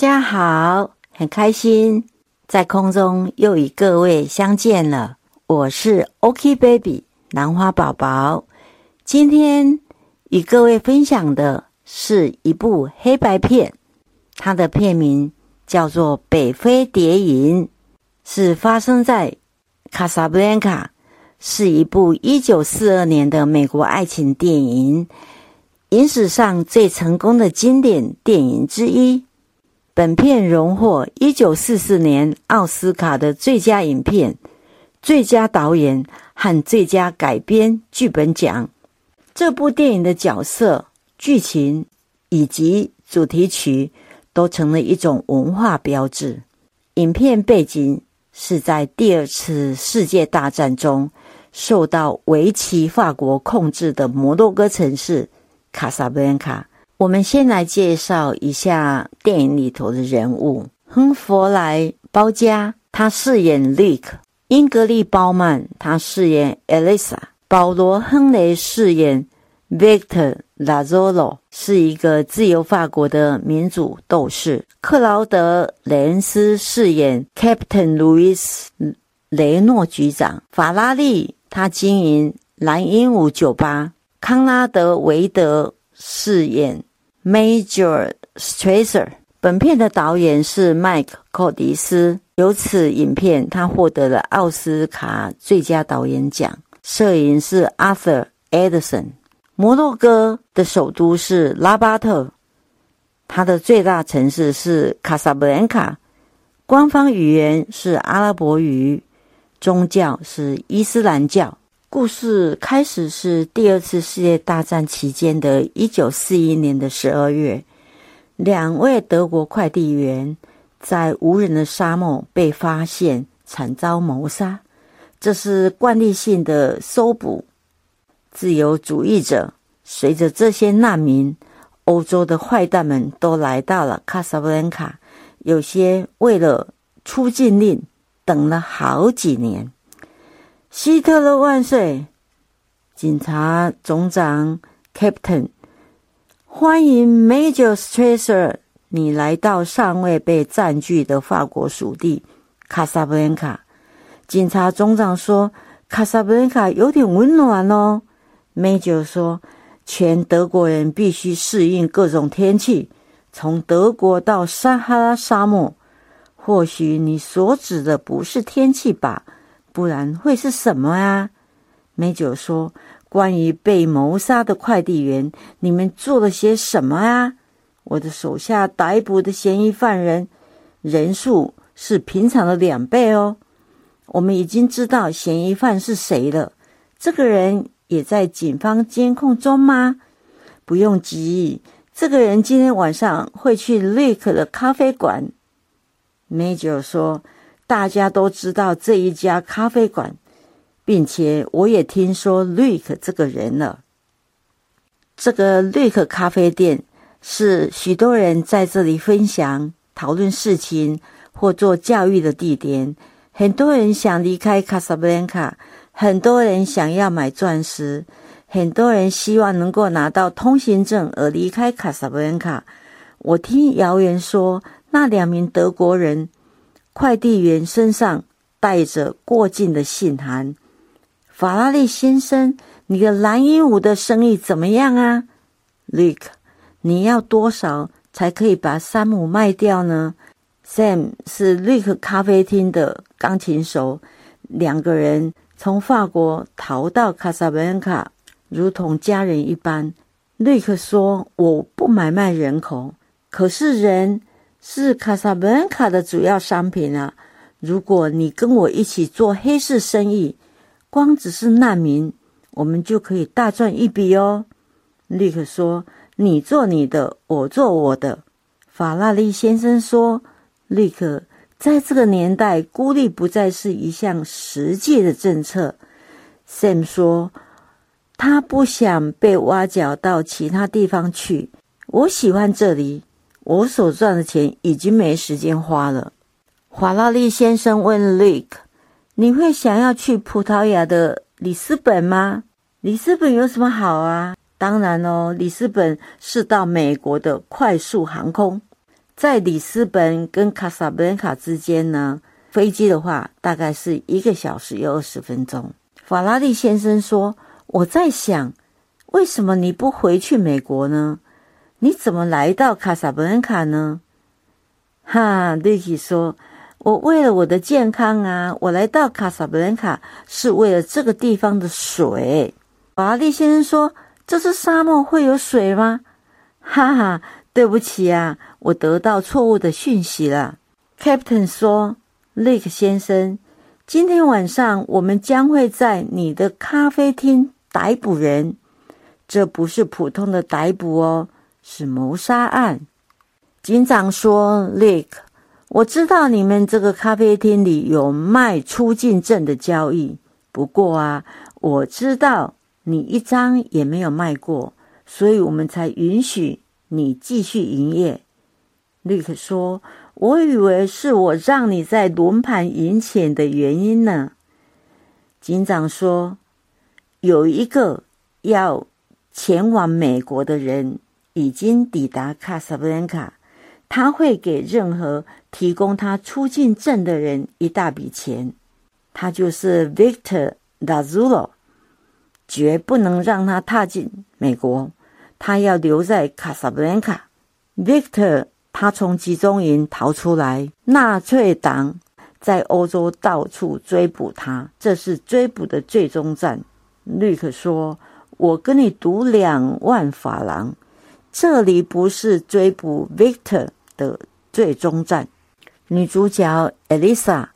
大家好，很开心在空中又与各位相见了。我是 OK Baby 兰花宝宝，今天与各位分享的是一部黑白片，它的片名叫做《北非谍影》，是发生在卡萨布兰卡，是一部一九四二年的美国爱情电影，影史上最成功的经典电影之一。本片荣获一九四四年奥斯卡的最佳影片。最佳导演和最佳改编剧本奖。这部电影的角色、剧情以及主题曲都成了一种文化标志。影片背景是在第二次世界大战中受到维奇法国控制的摩洛哥城市卡萨布兰卡。我们先来介绍一下电影里头的人物：亨弗莱·包嘉，他饰演 Lick。英格丽·褒曼，他饰演 Elisa；保罗·亨雷饰演 Victor Lazzolo，是一个自由法国的民主斗士；克劳德·雷恩斯饰演 Captain Louis 雷诺局长；法拉利，他经营蓝鹦鹉酒吧；康拉德·维德饰演 Major Strasser。本片的导演是麦克·寇迪斯，由此影片他获得了奥斯卡最佳导演奖。摄影是 Arthur Edison。摩洛哥的首都是拉巴特，它的最大城市是卡萨布兰卡。官方语言是阿拉伯语，宗教是伊斯兰教。故事开始是第二次世界大战期间的一九四一年的十二月。两位德国快递员在无人的沙漠被发现，惨遭谋杀。这是惯例性的搜捕。自由主义者随着这些难民，欧洲的坏蛋们都来到了卡萨布兰卡。有些为了出境令等了好几年。希特勒万岁！警察总长 Captain。欢迎 Major Strasser，你来到尚未被占据的法国属地卡萨布兰卡。警察总长说：“卡萨布兰卡有点温暖哦。”Major 说：“全德国人必须适应各种天气，从德国到撒哈拉沙漠。或许你所指的不是天气吧？不然会是什么啊美酒说。关于被谋杀的快递员，你们做了些什么啊？我的手下逮捕的嫌疑犯人人数是平常的两倍哦。我们已经知道嫌疑犯是谁了。这个人也在警方监控中吗？不用急，这个人今天晚上会去瑞克的咖啡馆。美酒说：“大家都知道这一家咖啡馆。”并且我也听说瑞克这个人了。这个瑞克咖啡店是许多人在这里分享、讨论事情或做教育的地点。很多人想离开卡萨布兰卡，很多人想要买钻石，很多人希望能够拿到通行证而离开卡萨布兰卡。我听谣言说，那两名德国人快递员身上带着过境的信函。法拉利先生，你的蓝鹦鹉的生意怎么样啊瑞克你要多少才可以把山姆卖掉呢？Sam 是瑞克咖啡厅的钢琴手，两个人从法国逃到卡萨布兰卡，如同家人一般。瑞克说：“我不买卖人口，可是人是卡萨布兰卡的主要商品啊！如果你跟我一起做黑市生意。”光只是难民，我们就可以大赚一笔哦。立刻说：“你做你的，我做我的。”法拉利先生说：“立刻，在这个年代，孤立不再是一项实际的政策。”Sam 说：“他不想被挖角到其他地方去。我喜欢这里，我所赚的钱已经没时间花了。”法拉利先生问 Luke。你会想要去葡萄牙的里斯本吗？里斯本有什么好啊？当然哦，里斯本是到美国的快速航空。在里斯本跟卡萨布兰卡之间呢，飞机的话大概是一个小时又二十分钟。法拉利先生说：“我在想，为什么你不回去美国呢？你怎么来到卡萨布兰卡呢？”哈，瑞奇说：“我为了我的健康啊，我来到卡萨布兰卡是为了这个地方的水。”法拉利先生说：“这是沙漠，会有水吗？”哈哈，对不起啊，我得到错误的讯息了。Captain 说：“Lake 先生，今天晚上我们将会在你的咖啡厅逮捕人，这不是普通的逮捕哦，是谋杀案。”警长说：“Lick，我知道你们这个咖啡厅里有卖出境证的交易，不过啊，我知道你一张也没有卖过。”所以我们才允许你继续营业。绿克说：“我以为是我让你在轮盘赢钱的原因呢。”警长说：“有一个要前往美国的人已经抵达卡萨布兰卡，他会给任何提供他出境证的人一大笔钱。他就是 Victor Dazulo，绝不能让他踏进美国。”他要留在卡萨布兰卡。Victor，他从集中营逃出来，纳粹党在欧洲到处追捕他，这是追捕的最终站。绿克说：“我跟你赌两万法郎，这里不是追捕 Victor 的最终站。”女主角 Elisa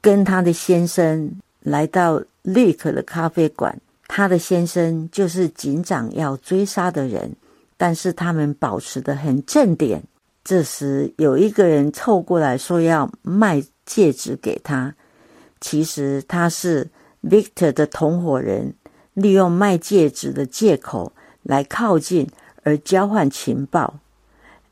跟她的先生来到立刻的咖啡馆。她的先生就是警长要追杀的人，但是他们保持得很正点。这时有一个人凑过来说要卖戒指给他，其实他是 Victor 的同伙人，利用卖戒指的借口来靠近而交换情报。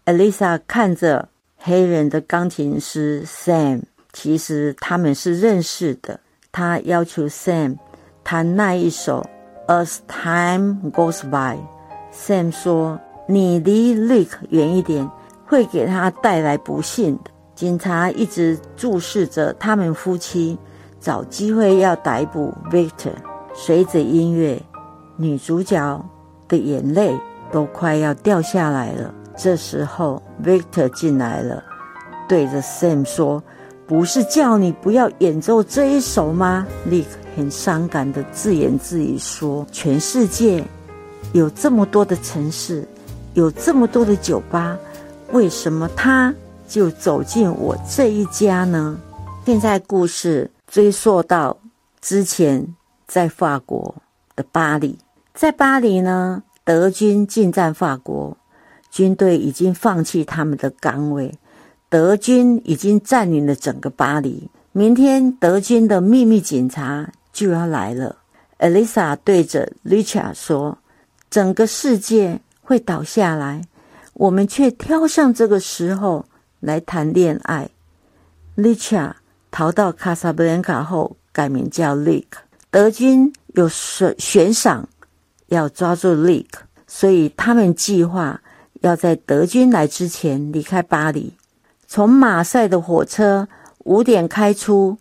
Elisa 看着黑人的钢琴师 Sam，其实他们是认识的。他要求 Sam。弹那一首《As Time Goes By》，Sam 说：“你离 Luke 远一点，会给他带来不幸的。”警察一直注视着他们夫妻，找机会要逮捕 Victor。随着音乐，女主角的眼泪都快要掉下来了。这时候，Victor 进来了，对着 Sam 说：“不是叫你不要演奏这一首吗？”Luke。很伤感的自言自语说：“全世界有这么多的城市，有这么多的酒吧，为什么他就走进我这一家呢？”现在故事追溯到之前在法国的巴黎，在巴黎呢，德军进占法国，军队已经放弃他们的岗位，德军已经占领了整个巴黎。明天，德军的秘密警察。就要来了，Elisa 对着 Richard 说：“整个世界会倒下来，我们却挑上这个时候来谈恋爱。”Richard 逃到卡萨布兰卡后，改名叫 Lick。德军有悬悬赏要抓住 Lake，所以他们计划要在德军来之前离开巴黎。从马赛的火车五点开出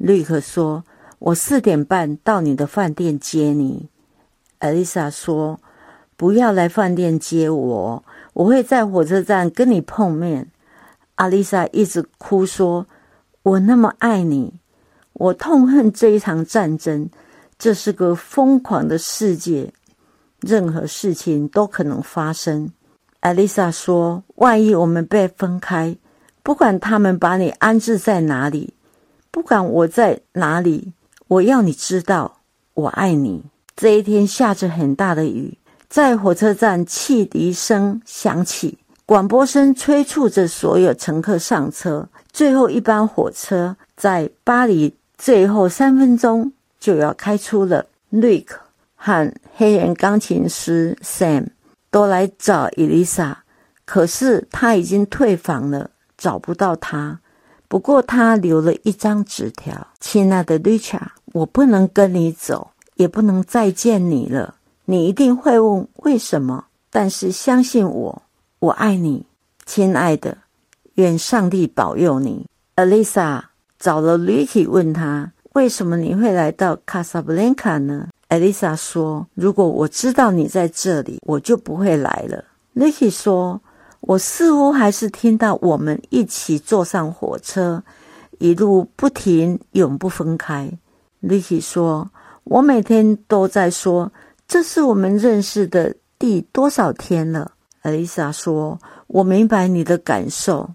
，Lake 说。我四点半到你的饭店接你，艾丽莎说：“不要来饭店接我，我会在火车站跟你碰面。”阿丽莎一直哭说：“我那么爱你，我痛恨这一场战争，这是个疯狂的世界，任何事情都可能发生。”艾丽莎说：“万一我们被分开，不管他们把你安置在哪里，不管我在哪里。”我要你知道，我爱你。这一天下着很大的雨，在火车站，汽笛声响起，广播声催促着所有乘客上车。最后一班火车在巴黎最后三分钟就要开出了。瑞克和黑人钢琴师 Sam 都来找伊丽莎，可是他已经退房了，找不到他。不过他留了一张纸条：“亲爱的 Richard，我不能跟你走，也不能再见你了。你一定会问为什么，但是相信我，我爱你，亲爱的。愿上帝保佑你。”Elisa 找了 Ricky，问他：“为什么你会来到卡萨布兰卡呢艾丽莎说：“如果我知道你在这里，我就不会来了。Licky 说：“我似乎还是听到我们一起坐上火车，一路不停，永不分开。Licky 说：“我每天都在说，这是我们认识的第多少天了。艾丽莎说：“我明白你的感受。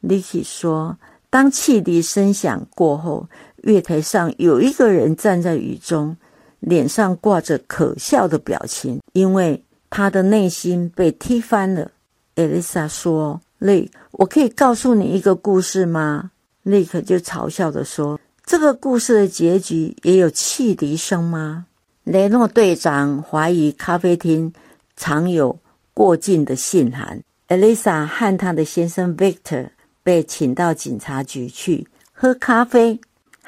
Licky 说。当汽笛声响过后，月台上有一个人站在雨中，脸上挂着可笑的表情，因为他的内心被踢翻了。艾丽莎说：“雷，我可以告诉你一个故事吗？”雷克就嘲笑的说：“这个故事的结局也有汽笛声吗？”雷诺队长怀疑咖啡厅藏有过境的信函。艾丽莎和她的先生 Victor。被请到警察局去喝咖啡，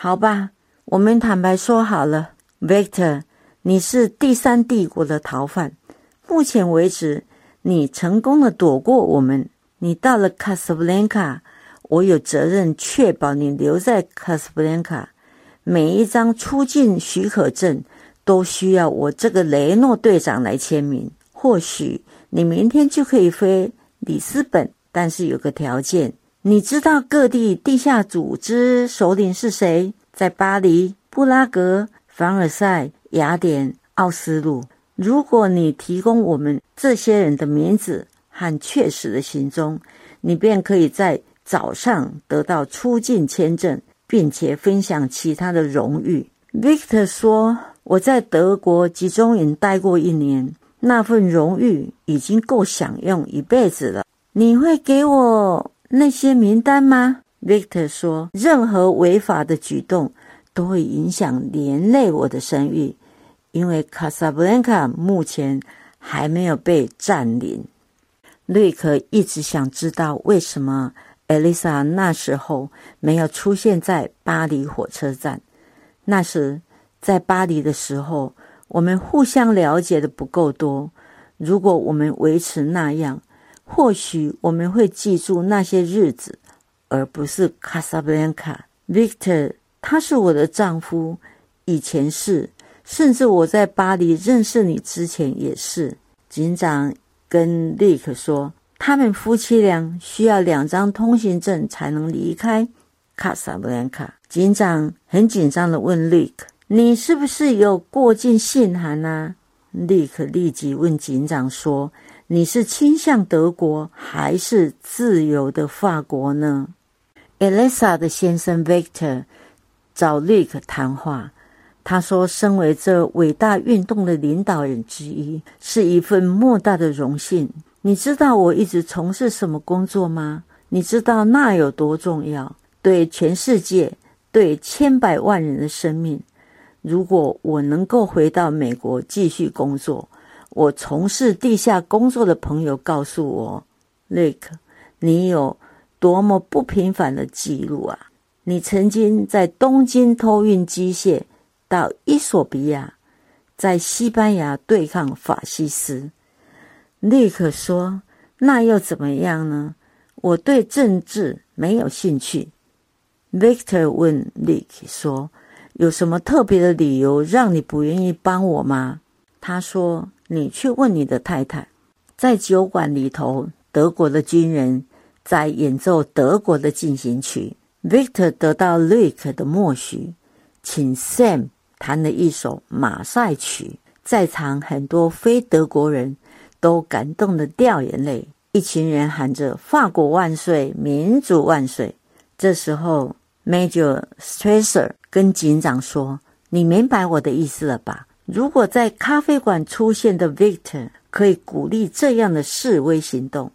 好吧？我们坦白说好了，Victor，你是第三帝国的逃犯。目前为止，你成功的躲过我们。你到了卡斯布兰卡，我有责任确保你留在卡斯布兰卡。每一张出境许可证都需要我这个雷诺队长来签名。或许你明天就可以飞里斯本，但是有个条件。你知道各地地下组织首领是谁？在巴黎、布拉格、凡尔赛、雅典、奥斯陆。如果你提供我们这些人的名字和确实的行踪，你便可以在早上得到出境签证，并且分享其他的荣誉。Victor 说：“我在德国集中营待过一年，那份荣誉已经够享用一辈子了。你会给我？”那些名单吗？Victor 说：“任何违法的举动都会影响连累我的声誉，因为卡萨布兰卡目前还没有被占领。”瑞克一直想知道为什么艾丽莎那时候没有出现在巴黎火车站。那时在巴黎的时候，我们互相了解的不够多。如果我们维持那样，或许我们会记住那些日子，而不是卡萨布兰卡。Victor，他是我的丈夫，以前是，甚至我在巴黎认识你之前也是。警长跟 Rick 说，他们夫妻俩需要两张通行证才能离开卡萨布兰卡。警长很紧张的问 Rick：“ 你是不是有过境信函呢？”Rick 立即问警长说。你是倾向德国还是自由的法国呢？Elisa 的先生 Victor 找 Rick 谈话，他说：“身为这伟大运动的领导人之一，是一份莫大的荣幸。你知道我一直从事什么工作吗？你知道那有多重要？对全世界，对千百万人的生命。如果我能够回到美国继续工作。”我从事地下工作的朋友告诉我，瑞克，你有多么不平凡的记录啊！你曾经在东京偷运机械到伊索比亚，在西班牙对抗法西斯。瑞克说：“那又怎么样呢？我对政治没有兴趣。” Victor 问瑞克说：“有什么特别的理由让你不愿意帮我吗？”他说。你去问你的太太，在酒馆里头，德国的军人在演奏德国的进行曲。Victor 得到 Rick 的默许，请 Sam 弹了一首马赛曲，在场很多非德国人都感动的掉眼泪。一群人喊着“法国万岁，民主万岁”。这时候，Major Stresser 跟警长说：“你明白我的意思了吧？”如果在咖啡馆出现的 Victor 可以鼓励这样的示威行动，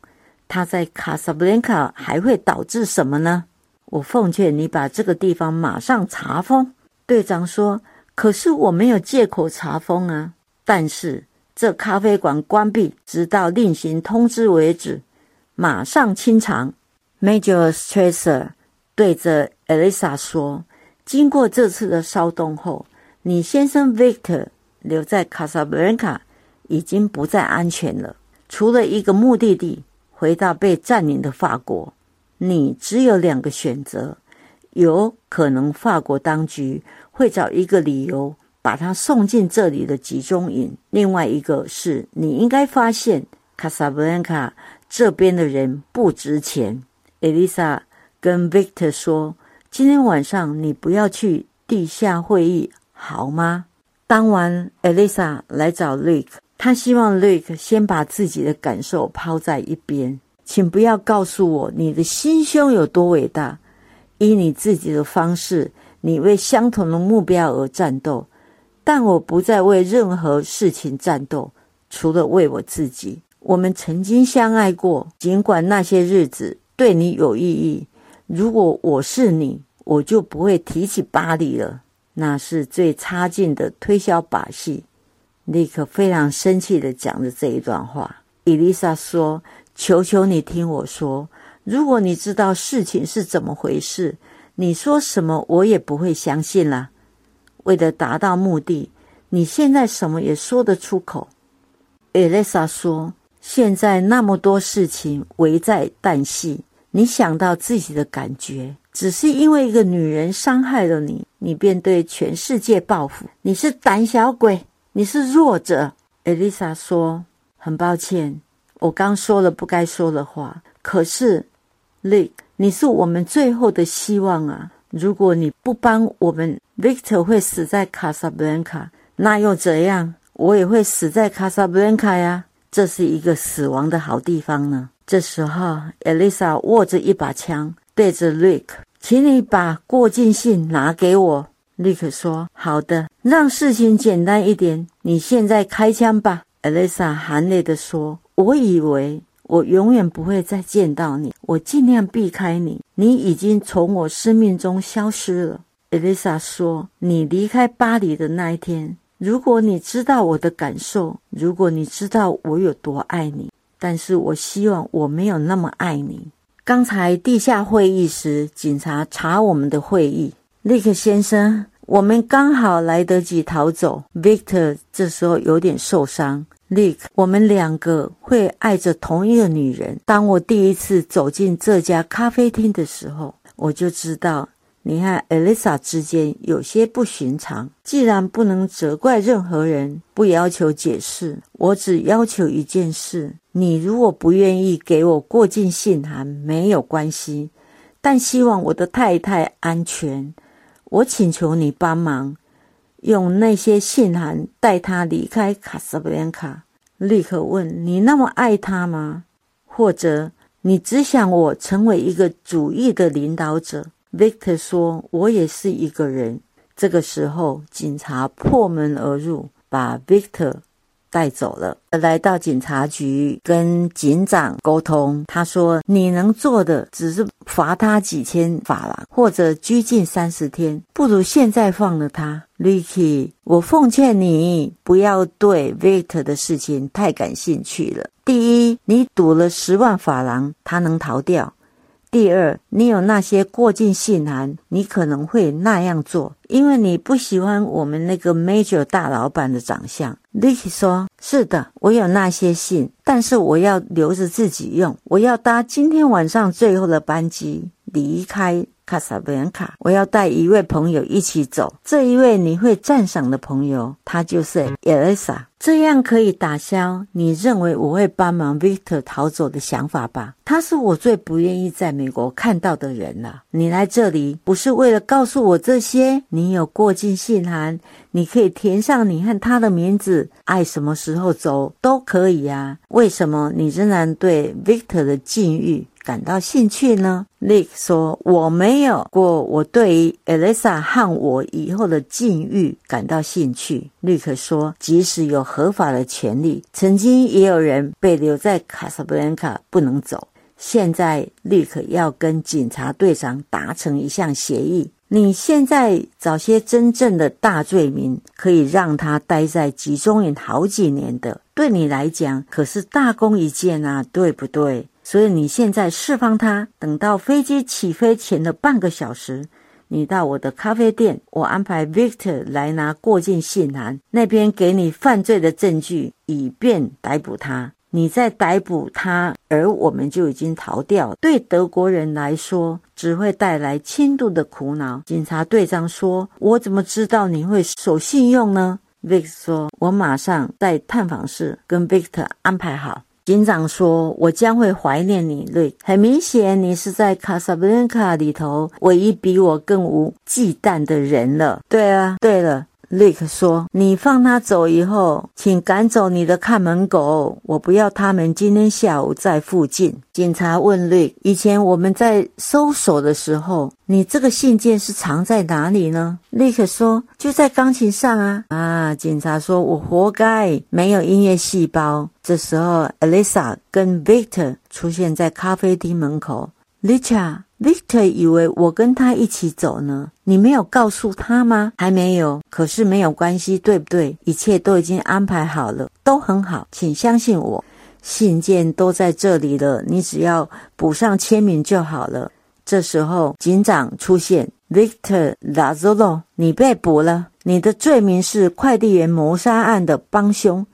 他在卡萨布兰卡还会导致什么呢？我奉劝你把这个地方马上查封。队长说：“可是我没有借口查封啊！但是这咖啡馆关闭，直到另行通知为止，马上清场。”Major Stresser 对着 Elisa 说：“经过这次的骚动后，你先生 Victor。”留在卡萨布兰卡已经不再安全了，除了一个目的地，回到被占领的法国。你只有两个选择：有可能法国当局会找一个理由把他送进这里的集中营；另外一个是你应该发现卡萨布兰卡这边的人不值钱。艾丽莎跟 Victor 说：“今天晚上你不要去地下会议，好吗？”当晚，艾丽莎来找 Luke，她希望 Luke 先把自己的感受抛在一边。请不要告诉我你的心胸有多伟大，以你自己的方式，你为相同的目标而战斗。但我不再为任何事情战斗，除了为我自己。我们曾经相爱过，尽管那些日子对你有意义。如果我是你，我就不会提起巴黎了。那是最差劲的推销把戏。立刻非常生气的讲着这一段话。伊丽莎说。求求你听我说，如果你知道事情是怎么回事，你说什么我也不会相信了。为了达到目的，你现在什么也说得出口。艾丽莎说：“现在那么多事情危在旦夕，你想到自己的感觉，只是因为一个女人伤害了你，你便对全世界报复。你是胆小鬼，你是弱者。”艾丽莎说：“很抱歉。”我刚说了不该说的话，可是，Lick，你是我们最后的希望啊！如果你不帮我们，Victor 会死在卡萨布兰卡，那又怎样？我也会死在卡萨布兰卡呀！这是一个死亡的好地方呢。这时候，Elisa 握着一把枪，对着 Lick，请你把过境信拿给我。Lick 说：“好的，让事情简单一点，你现在开枪吧。”Elisa 含泪地说。我以为我永远不会再见到你，我尽量避开你。你已经从我生命中消失了。艾丽莎说：“你离开巴黎的那一天，如果你知道我的感受，如果你知道我有多爱你，但是我希望我没有那么爱你。”刚才地下会议时，警察查我们的会议。利克先生，我们刚好来得及逃走。Victor 这时候有点受伤。Lick，我们两个会爱着同一个女人。当我第一次走进这家咖啡厅的时候，我就知道你和 Elisa 之间有些不寻常。既然不能责怪任何人，不要求解释，我只要求一件事：你如果不愿意给我过境信函，没有关系，但希望我的太太安全。我请求你帮忙。用那些信函带他离开卡萨布兰卡。立刻问：“你那么爱他吗？或者你只想我成为一个主义的领导者？”Victor 说：“我也是一个人。”这个时候，警察破门而入，把 Victor。带走了，来到警察局跟警长沟通。他说：“你能做的只是罚他几千法郎，或者拘禁三十天，不如现在放了他。” Ricky，我奉劝你不要对 Victor 的事情太感兴趣了。第一，你赌了十万法郎，他能逃掉。第二，你有那些过境信函，你可能会那样做，因为你不喜欢我们那个 Major 大老板的长相。Licky 说：“是的，我有那些信，但是我要留着自己用。我要搭今天晚上最后的班机离开。”卡萨布兰卡，我要带一位朋友一起走。这一位你会赞赏的朋友，他就是艾丽莎。这样可以打消你认为我会帮忙 Victor 逃走的想法吧？他是我最不愿意在美国看到的人了。你来这里不是为了告诉我这些？你有过境信函，你可以填上你和他的名字，爱什么时候走都可以呀。为什么你仍然对 Victor 的境遇？感到兴趣呢？Lick 说：“我没有过，我对于 Elisa 和我以后的境遇感到兴趣。”Lick 说：“即使有合法的权利，曾经也有人被留在卡萨布兰卡不能走。现在，Lick 要跟警察队长达成一项协议。你现在找些真正的大罪名，可以让他待在集中营好几年的，对你来讲可是大功一件啊，对不对？”所以你现在释放他，等到飞机起飞前的半个小时，你到我的咖啡店，我安排 Victor 来拿过境信函，那边给你犯罪的证据，以便逮捕他。你在逮捕他，而我们就已经逃掉，对德国人来说只会带来轻度的苦恼。警察队长说：“我怎么知道你会守信用呢？”Vict 说：“我马上在探访室跟 Victor 安排好。”警长说：“我将会怀念你，瑞。很明显，你是在卡萨布兰卡里头唯一比我更无忌惮的人了。”对啊，对了。瑞克说：“你放他走以后，请赶走你的看门狗，我不要他们今天下午在附近。”警察问瑞：“以前我们在搜索的时候，你这个信件是藏在哪里呢？”瑞克说：“就在钢琴上啊。”啊，警察说：“我活该，没有音乐细胞。”这时候，Elisa 跟 Victor 出现在咖啡厅门口。Richard。Victor 以为我跟他一起走呢，你没有告诉他吗？还没有，可是没有关系，对不对？一切都已经安排好了，都很好，请相信我。信件都在这里了，你只要补上签名就好了。这时候，警长出现，Victor Lazzolo，你被捕了，你的罪名是快递员谋杀案的帮凶，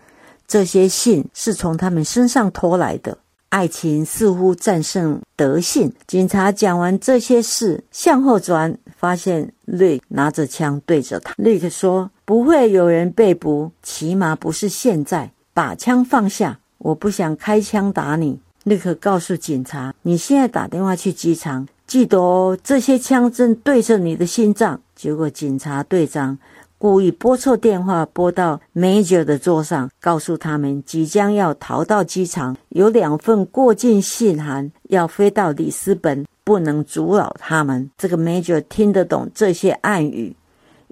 这些信是从他们身上偷来的。爱情似乎战胜德性。警察讲完这些事，向后转，发现瑞拿着枪对着他。瑞克说：“不会有人被捕，起码不是现在。把枪放下，我不想开枪打你。”瑞克告诉警察：“你现在打电话去机场，记得哦，这些枪正对着你的心脏。”结果警察队长。故意拨错电话，拨到 Major 的桌上，告诉他们即将要逃到机场，有两份过境信函要飞到里斯本，不能阻扰他们。这个 Major 听得懂这些暗语，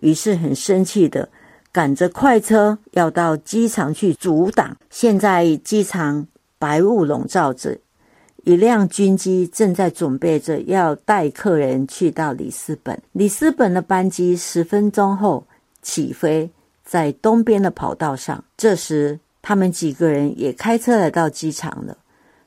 于是很生气的赶着快车要到机场去阻挡。现在机场白雾笼罩着，一辆军机正在准备着要带客人去到里斯本。里斯本的班机十分钟后。起飞在东边的跑道上。这时，他们几个人也开车来到机场了。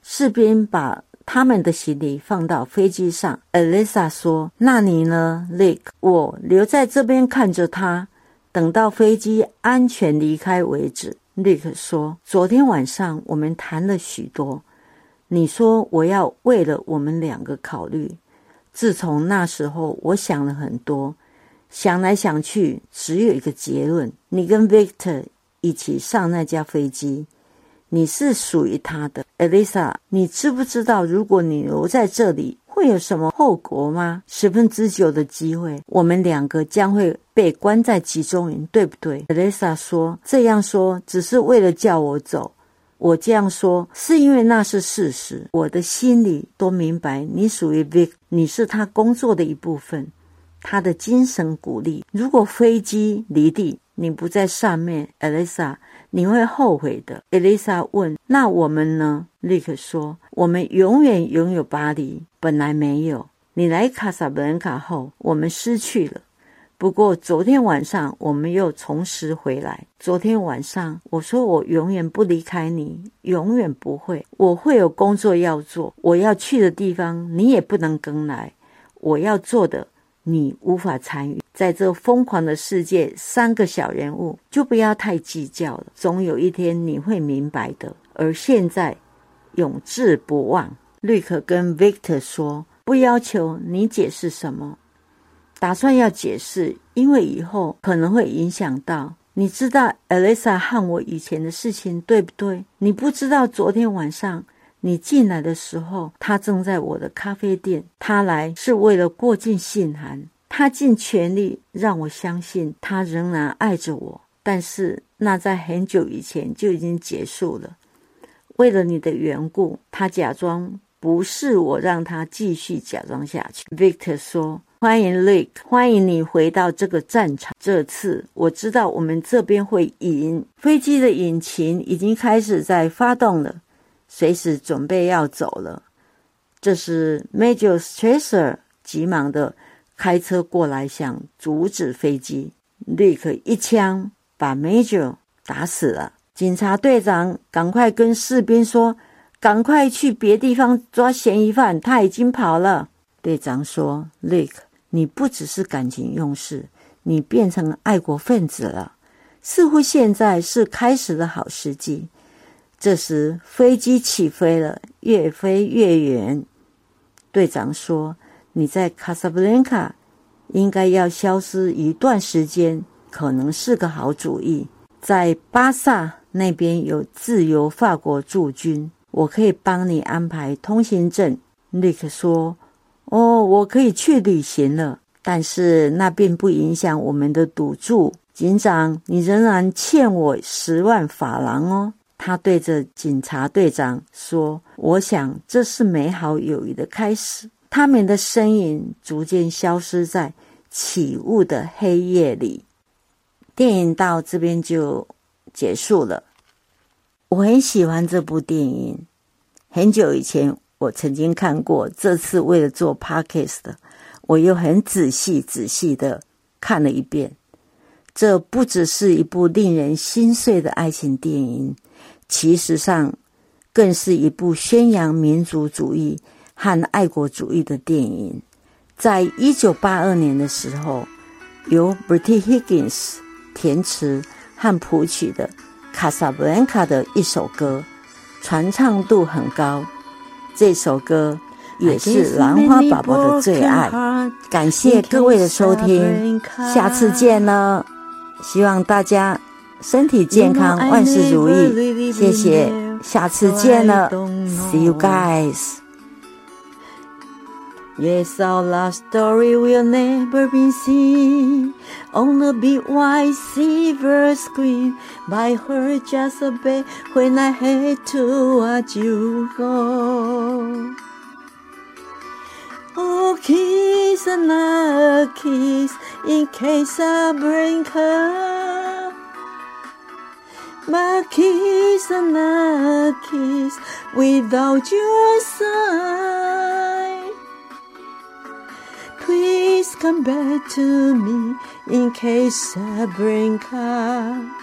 士兵把他们的行李放到飞机上。Elisa 说：“那你呢，Lake？我留在这边看着他，等到飞机安全离开为止。”Lake 说：“昨天晚上我们谈了许多。你说我要为了我们两个考虑。自从那时候，我想了很多。”想来想去，只有一个结论：你跟 Victor 一起上那架飞机，你是属于他的。Elisa，你知不知道，如果你留在这里，会有什么后果吗？十分之九的机会，我们两个将会被关在集中营，对不对？Elisa 说：“这样说只是为了叫我走。我这样说是因为那是事实。我的心里都明白，你属于 Vict，你是他工作的一部分。”他的精神鼓励。如果飞机离地，你不在上面，Elisa，你会后悔的。Elisa 问：“那我们呢？”立刻说：“我们永远拥有巴黎，本来没有。你来卡萨布兰卡后，我们失去了。不过昨天晚上，我们又重拾回来。昨天晚上，我说我永远不离开你，永远不会。我会有工作要做，我要去的地方，你也不能跟来。我要做的。”你无法参与，在这疯狂的世界，三个小人物就不要太计较了。总有一天你会明白的。而现在，永志不忘。瑞克跟 Victor 说：“不要求你解释什么，打算要解释，因为以后可能会影响到。你知道 Elisa 和我以前的事情，对不对？你不知道昨天晚上。”你进来的时候，他正在我的咖啡店。他来是为了过境信函。他尽全力让我相信他仍然爱着我，但是那在很久以前就已经结束了。为了你的缘故，他假装不是我，让他继续假装下去。Victor 说：“欢迎 Lake，欢迎你回到这个战场。这次我知道我们这边会赢。飞机的引擎已经开始在发动了。”随时准备要走了，这时 Major Stresser 急忙的开车过来，想阻止飞机，立刻一枪把 Major 打死了。警察队长赶快跟士兵说：“赶快去别地方抓嫌疑犯，他已经跑了。”队长说：“Lick，你不只是感情用事，你变成爱国分子了。似乎现在是开始的好时机。”这时飞机起飞了，越飞越远。队长说：“你在卡萨布兰卡应该要消失一段时间，可能是个好主意。在巴萨那边有自由法国驻军，我可以帮你安排通行证。”尼克说：“哦，我可以去旅行了，但是那并不影响我们的赌注。警长，你仍然欠我十万法郎哦。”他对着警察队长说：“我想这是美好友谊的开始。”他们的身影逐渐消失在起雾的黑夜里。电影到这边就结束了。我很喜欢这部电影。很久以前我曾经看过，这次为了做 podcast，我又很仔细仔细的看了一遍。这不只是一部令人心碎的爱情电影。其实上，更是一部宣扬民族主义和爱国主义的电影。在一九八二年的时候，由 Bertie Higgins 填词和谱曲的《卡萨布兰卡》的一首歌，传唱度很高。这首歌也是兰花宝宝的最爱。感谢各位的收听，下次见了。希望大家。身体健康，万事如意，谢谢，下次见了，See you guys. Yes, our last story will never be seen on the big white silver screen. By her just a bit when I had to watch you go. Oh, kiss another kiss in case I bring her. My kiss and a kiss without your sign. Please come back to me in case I bring up.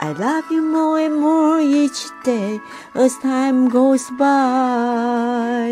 I love you more and more each day as time goes by.